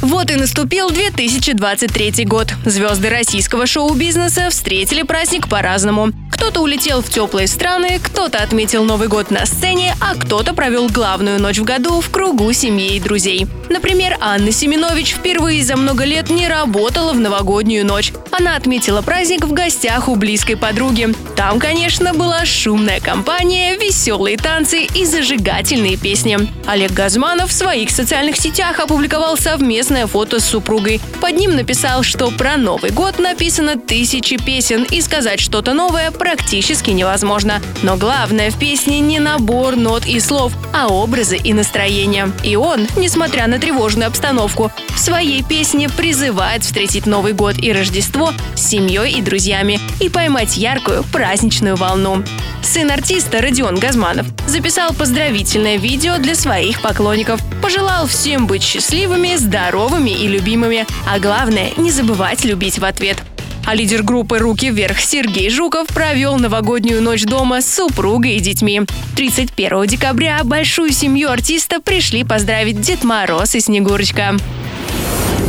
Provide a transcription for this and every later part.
Вот и наступил 2023 год. Звезды российского шоу-бизнеса встретили праздник по-разному. Кто-то улетел в теплые страны, кто-то отметил Новый год на сцене, а кто-то провел главную ночь в году в кругу семьи и друзей. Например, Анна Семенович впервые за много лет не работала в новогоднюю ночь. Она отметила праздник в гостях у близкой подруги. Там, конечно, была шумная компания, веселые танцы и зажигательные песни. Олег Газманов в своих социальных сетях опубликовал совместное фото с супругой. Под ним написал, что про Новый год написано тысячи песен и сказать что-то новое практически невозможно. Но главное в песне не набор нот и слов, а образы и настроения. И он, несмотря на тревожную обстановку, в своей песне призывает встретить Новый год и Рождество с семьей и друзьями и поймать яркую праздничную волну. Сын артиста Родион Газманов записал поздравительное видео для своих поклонников. Пожелал всем быть счастливыми, здоровыми и любимыми, а главное не забывать любить в ответ. А лидер группы «Руки вверх» Сергей Жуков провел новогоднюю ночь дома с супругой и детьми. 31 декабря большую семью артиста пришли поздравить Дед Мороз и Снегурочка.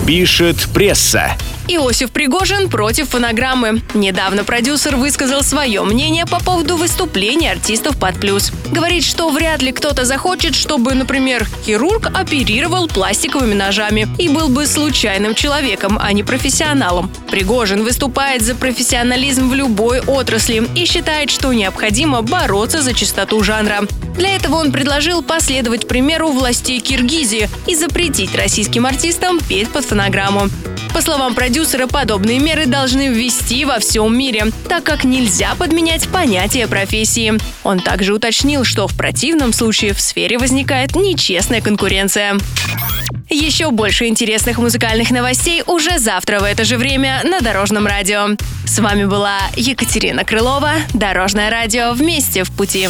Пишет пресса. Иосиф Пригожин против фонограммы. Недавно продюсер высказал свое мнение по поводу выступления артистов под плюс. Говорит, что вряд ли кто-то захочет, чтобы, например, хирург оперировал пластиковыми ножами и был бы случайным человеком, а не профессионалом. Пригожин выступает за профессионализм в любой отрасли и считает, что необходимо бороться за чистоту жанра. Для этого он предложил последовать примеру властей Киргизии и запретить российским артистам петь под фонограмму. По словам продюсера, подобные меры должны ввести во всем мире, так как нельзя подменять понятие профессии. Он также уточнил, что в противном случае в сфере возникает нечестная конкуренция. Еще больше интересных музыкальных новостей уже завтра в это же время на Дорожном радио. С вами была Екатерина Крылова, Дорожное радио «Вместе в пути».